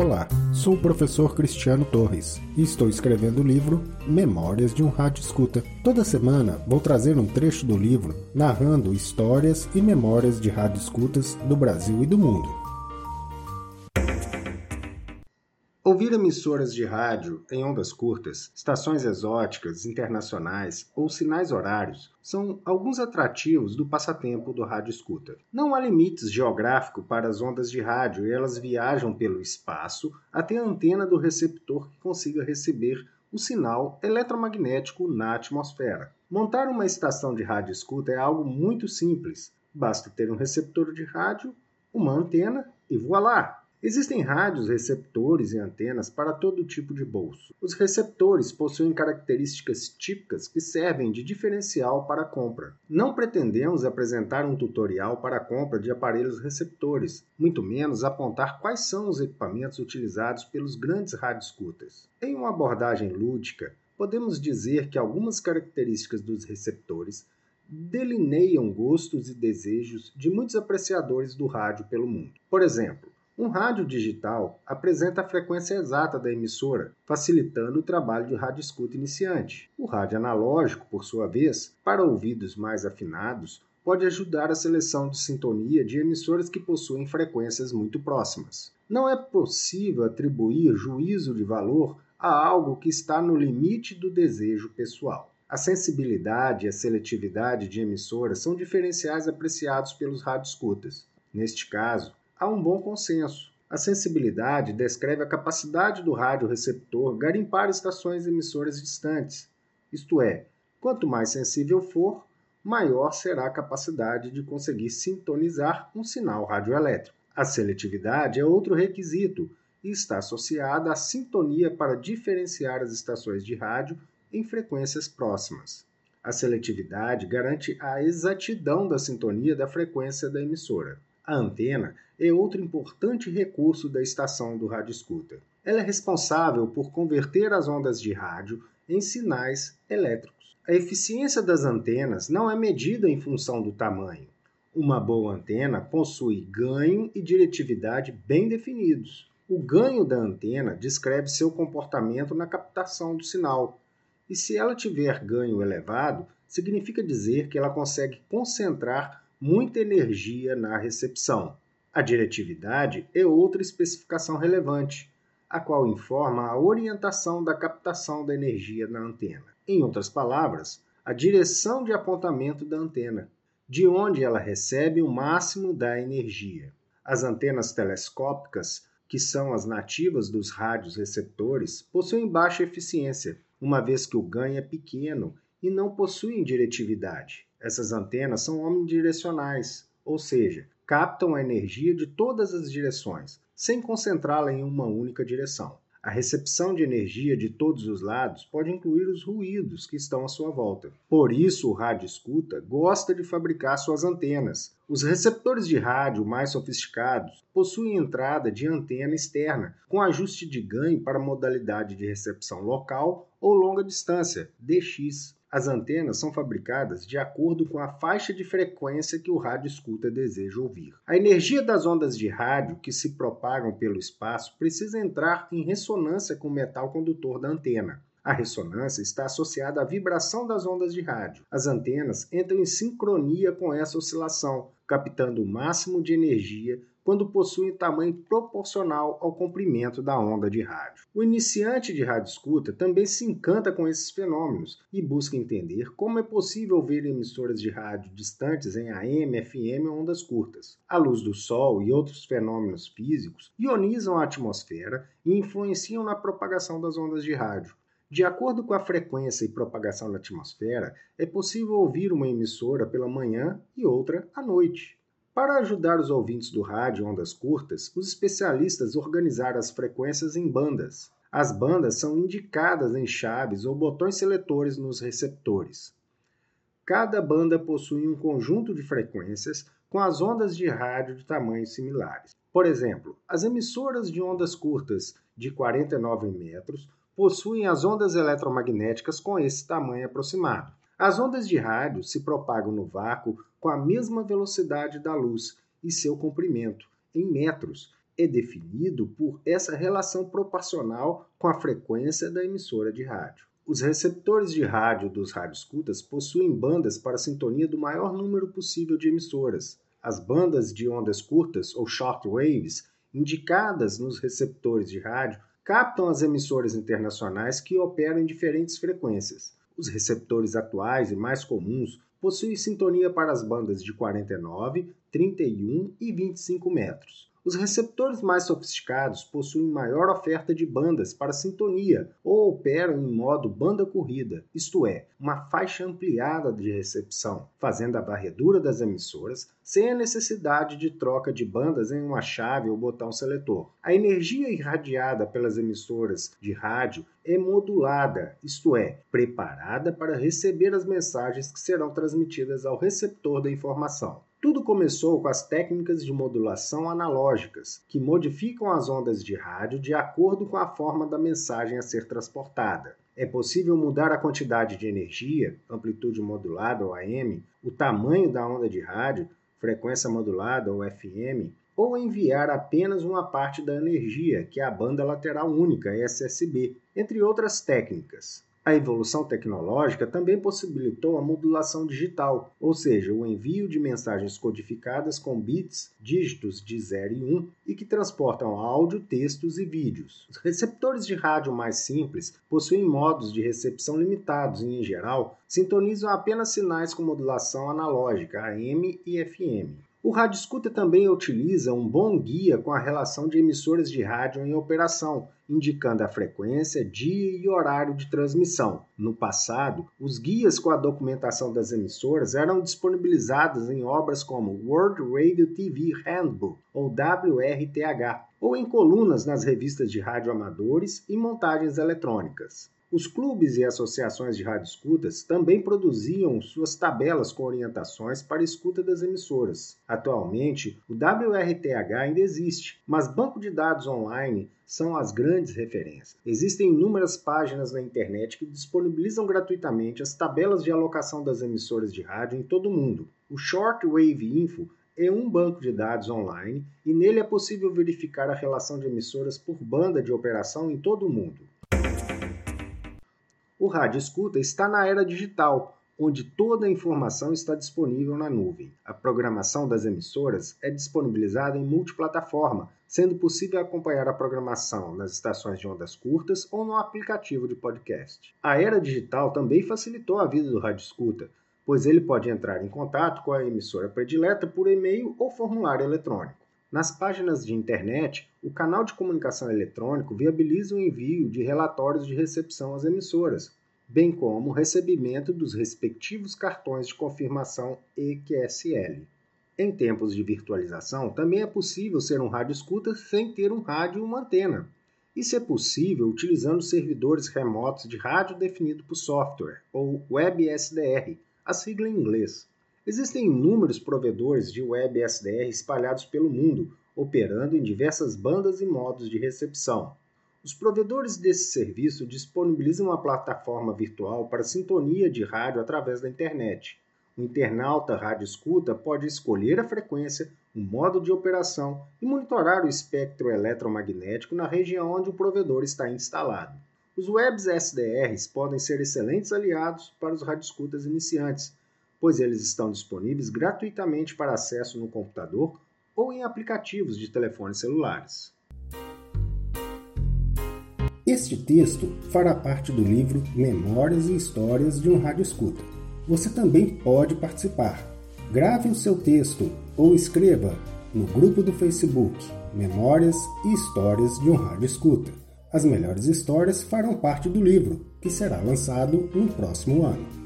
Olá, sou o professor Cristiano Torres e estou escrevendo o livro Memórias de um Rádio Escuta. Toda semana vou trazer um trecho do livro narrando histórias e memórias de rádio escutas do Brasil e do mundo. Ouvir emissoras de rádio em ondas curtas, estações exóticas, internacionais ou sinais horários são alguns atrativos do passatempo do rádio escuta. Não há limites geográficos para as ondas de rádio e elas viajam pelo espaço até a antena do receptor que consiga receber o sinal eletromagnético na atmosfera. Montar uma estação de rádio escuta é algo muito simples. Basta ter um receptor de rádio, uma antena e voilá! Existem rádios, receptores e antenas para todo tipo de bolso. Os receptores possuem características típicas que servem de diferencial para a compra. Não pretendemos apresentar um tutorial para a compra de aparelhos receptores, muito menos apontar quais são os equipamentos utilizados pelos grandes radioscutas. Em uma abordagem lúdica, podemos dizer que algumas características dos receptores delineiam gostos e desejos de muitos apreciadores do rádio pelo mundo. Por exemplo, um rádio digital apresenta a frequência exata da emissora, facilitando o trabalho de rádio escuta iniciante. O rádio analógico, por sua vez, para ouvidos mais afinados, pode ajudar a seleção de sintonia de emissoras que possuem frequências muito próximas. Não é possível atribuir juízo de valor a algo que está no limite do desejo pessoal. A sensibilidade e a seletividade de emissoras são diferenciais apreciados pelos radioscutas. Neste caso, há um bom consenso. A sensibilidade descreve a capacidade do radioreceptor garimpar estações emissoras distantes, isto é, quanto mais sensível for, maior será a capacidade de conseguir sintonizar um sinal radioelétrico. A seletividade é outro requisito e está associada à sintonia para diferenciar as estações de rádio em frequências próximas. A seletividade garante a exatidão da sintonia da frequência da emissora. A antena é outro importante recurso da estação do rádio escuta. Ela é responsável por converter as ondas de rádio em sinais elétricos. A eficiência das antenas não é medida em função do tamanho. Uma boa antena possui ganho e diretividade bem definidos. O ganho da antena descreve seu comportamento na captação do sinal. E se ela tiver ganho elevado, significa dizer que ela consegue concentrar muita energia na recepção. A diretividade é outra especificação relevante, a qual informa a orientação da captação da energia na antena. Em outras palavras, a direção de apontamento da antena, de onde ela recebe o máximo da energia. As antenas telescópicas, que são as nativas dos rádios receptores, possuem baixa eficiência, uma vez que o ganho é pequeno e não possuem diretividade. Essas antenas são omnidirecionais, ou seja, captam a energia de todas as direções, sem concentrá-la em uma única direção. A recepção de energia de todos os lados pode incluir os ruídos que estão à sua volta. Por isso, o rádio escuta gosta de fabricar suas antenas. Os receptores de rádio mais sofisticados possuem entrada de antena externa, com ajuste de ganho para modalidade de recepção local ou longa distância, DX. As antenas são fabricadas de acordo com a faixa de frequência que o rádio escuta deseja ouvir. A energia das ondas de rádio que se propagam pelo espaço precisa entrar em ressonância com o metal condutor da antena. A ressonância está associada à vibração das ondas de rádio. As antenas entram em sincronia com essa oscilação, captando o máximo de energia quando possuem tamanho proporcional ao comprimento da onda de rádio. O iniciante de rádio escuta também se encanta com esses fenômenos e busca entender como é possível ver emissoras de rádio distantes em AM, FM ou ondas curtas. A luz do Sol e outros fenômenos físicos ionizam a atmosfera e influenciam na propagação das ondas de rádio. De acordo com a frequência e propagação na atmosfera, é possível ouvir uma emissora pela manhã e outra à noite. Para ajudar os ouvintes do rádio ondas curtas, os especialistas organizaram as frequências em bandas. As bandas são indicadas em chaves ou botões seletores nos receptores. Cada banda possui um conjunto de frequências com as ondas de rádio de tamanhos similares. Por exemplo, as emissoras de ondas curtas de 49 metros possuem as ondas eletromagnéticas com esse tamanho aproximado. As ondas de rádio se propagam no vácuo com a mesma velocidade da luz e seu comprimento, em metros, é definido por essa relação proporcional com a frequência da emissora de rádio. Os receptores de rádio dos radioescutas possuem bandas para sintonia do maior número possível de emissoras. As bandas de ondas curtas, ou short waves, indicadas nos receptores de rádio, captam as emissoras internacionais que operam em diferentes frequências. Os receptores atuais e mais comuns possuem sintonia para as bandas de 49, 31 e 25 metros. Os receptores mais sofisticados possuem maior oferta de bandas para sintonia ou operam em modo banda corrida, isto é, uma faixa ampliada de recepção, fazendo a varredura das emissoras sem a necessidade de troca de bandas em uma chave ou botão seletor. A energia irradiada pelas emissoras de rádio é modulada, isto é, preparada para receber as mensagens que serão transmitidas ao receptor da informação. Tudo começou com as técnicas de modulação analógicas, que modificam as ondas de rádio de acordo com a forma da mensagem a ser transportada. É possível mudar a quantidade de energia, amplitude modulada ou AM, o tamanho da onda de rádio, frequência modulada ou FM, ou enviar apenas uma parte da energia, que é a banda lateral única, SSB, entre outras técnicas. A evolução tecnológica também possibilitou a modulação digital, ou seja, o envio de mensagens codificadas com bits, dígitos de 0 e 1 e que transportam áudio, textos e vídeos. Os receptores de rádio mais simples possuem modos de recepção limitados e, em geral, sintonizam apenas sinais com modulação analógica AM e FM. O rádio escuta também utiliza um bom guia com a relação de emissoras de rádio em operação, indicando a frequência, dia e horário de transmissão. No passado, os guias com a documentação das emissoras eram disponibilizados em obras como World Radio TV Handbook, ou WRTH, ou em colunas nas revistas de rádio amadores e montagens eletrônicas. Os clubes e associações de rádio escutas também produziam suas tabelas com orientações para escuta das emissoras. Atualmente, o WRTH ainda existe, mas banco de dados online são as grandes referências. Existem inúmeras páginas na internet que disponibilizam gratuitamente as tabelas de alocação das emissoras de rádio em todo o mundo. O Shortwave Info é um banco de dados online e nele é possível verificar a relação de emissoras por banda de operação em todo o mundo. O rádio escuta está na era digital, onde toda a informação está disponível na nuvem. A programação das emissoras é disponibilizada em multiplataforma, sendo possível acompanhar a programação nas estações de ondas curtas ou no aplicativo de podcast. A era digital também facilitou a vida do rádio escuta, pois ele pode entrar em contato com a emissora predileta por e-mail ou formulário eletrônico. Nas páginas de internet, o canal de comunicação eletrônico viabiliza o envio de relatórios de recepção às emissoras, bem como o recebimento dos respectivos cartões de confirmação EQSL. Em tempos de virtualização, também é possível ser um rádio escuta sem ter um rádio e uma antena. Isso é possível utilizando servidores remotos de rádio definido por software, ou WebSDR, a sigla em inglês. Existem inúmeros provedores de web SDR espalhados pelo mundo, operando em diversas bandas e modos de recepção. Os provedores desse serviço disponibilizam uma plataforma virtual para sintonia de rádio através da internet. O internauta rádio escuta pode escolher a frequência, o modo de operação e monitorar o espectro eletromagnético na região onde o provedor está instalado. Os webs SDRs podem ser excelentes aliados para os radioescutas iniciantes, pois eles estão disponíveis gratuitamente para acesso no computador ou em aplicativos de telefones celulares. Este texto fará parte do livro Memórias e Histórias de um Rádio Escuta. Você também pode participar. Grave o seu texto ou escreva no grupo do Facebook Memórias e Histórias de um Rádio Escuta. As melhores histórias farão parte do livro, que será lançado no próximo ano.